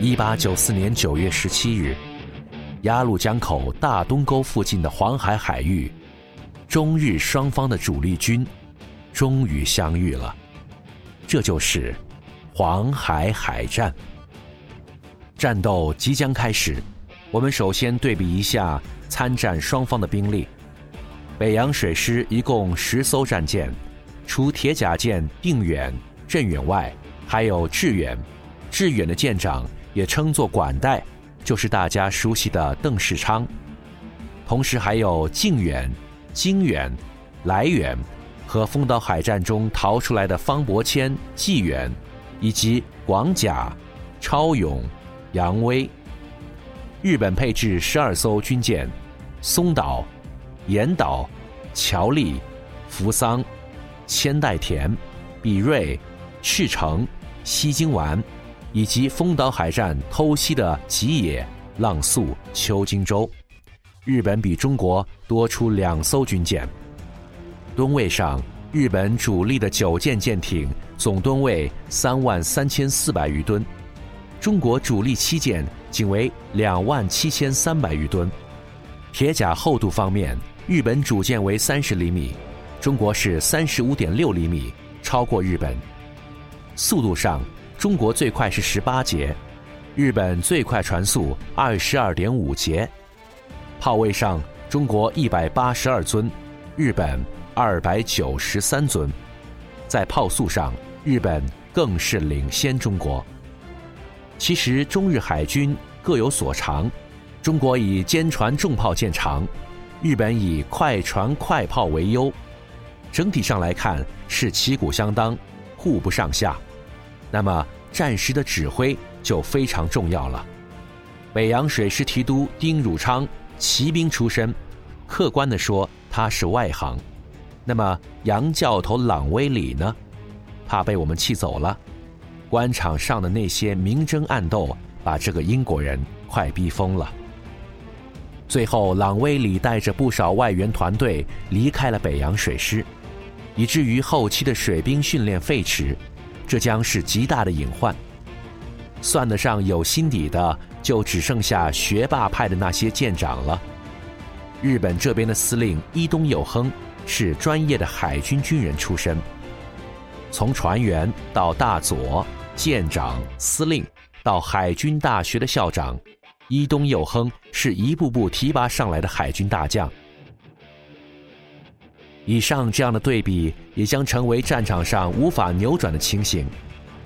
一八九四年九月十七日，鸭绿江口大东沟附近的黄海海域，中日双方的主力军终于相遇了。这就是黄海海战。战斗即将开始，我们首先对比一下参战双方的兵力。北洋水师一共十艘战舰，除铁甲舰定远、镇远外，还有致远。致远的舰长也称作管带，就是大家熟悉的邓世昌。同时还有靖远、经远、来远和丰岛海战中逃出来的方伯谦、纪远，以及广甲、超勇、杨威。日本配置十二艘军舰，松岛。岩岛、乔利、扶桑、千代田、比瑞、赤城、西京丸，以及丰岛海战偷袭的吉野、浪速、秋津洲，日本比中国多出两艘军舰。吨位上，日本主力的九舰舰艇总吨位三万三千四百余吨，中国主力七舰仅为两万七千三百余吨。铁甲厚度方面。日本主舰为三十厘米，中国是三十五点六厘米，超过日本。速度上，中国最快是十八节，日本最快船速二十二点五节。炮位上，中国一百八十二尊，日本二百九十三尊。在炮速上，日本更是领先中国。其实中日海军各有所长，中国以坚船重炮见长。日本以快船快炮为优，整体上来看是旗鼓相当，互不上下。那么战时的指挥就非常重要了。北洋水师提督丁汝昌，骑兵出身，客观的说他是外行。那么洋教头朗威里呢？怕被我们气走了。官场上的那些明争暗斗，把这个英国人快逼疯了。最后，朗威里带着不少外援团队离开了北洋水师，以至于后期的水兵训练废弛，这将是极大的隐患。算得上有心底的，就只剩下学霸派的那些舰长了。日本这边的司令伊东佑亨是专业的海军军人出身，从船员到大佐、舰长、司令，到海军大学的校长。伊东佑亨是一步步提拔上来的海军大将。以上这样的对比，也将成为战场上无法扭转的情形：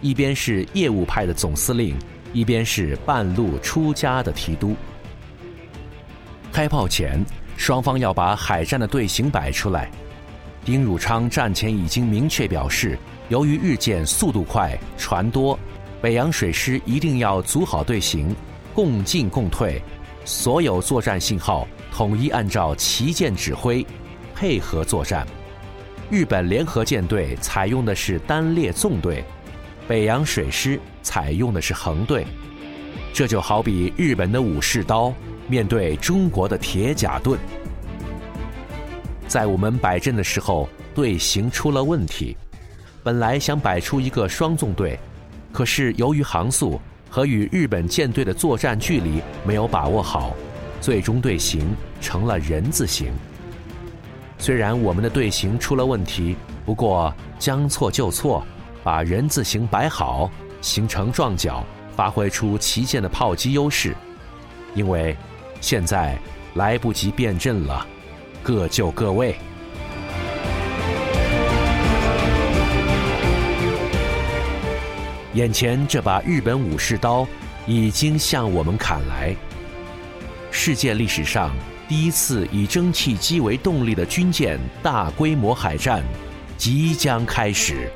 一边是业务派的总司令，一边是半路出家的提督。开炮前，双方要把海战的队形摆出来。丁汝昌战前已经明确表示，由于日舰速度快、船多，北洋水师一定要组好队形。共进共退，所有作战信号统一按照旗舰指挥，配合作战。日本联合舰队采用的是单列纵队，北洋水师采用的是横队。这就好比日本的武士刀面对中国的铁甲盾。在我们摆阵的时候，队形出了问题。本来想摆出一个双纵队，可是由于航速。和与日本舰队的作战距离没有把握好，最终队形成了人字形。虽然我们的队形出了问题，不过将错就错，把人字形摆好，形成撞角，发挥出旗舰的炮击优势。因为现在来不及变阵了，各就各位。眼前这把日本武士刀已经向我们砍来。世界历史上第一次以蒸汽机为动力的军舰大规模海战即将开始。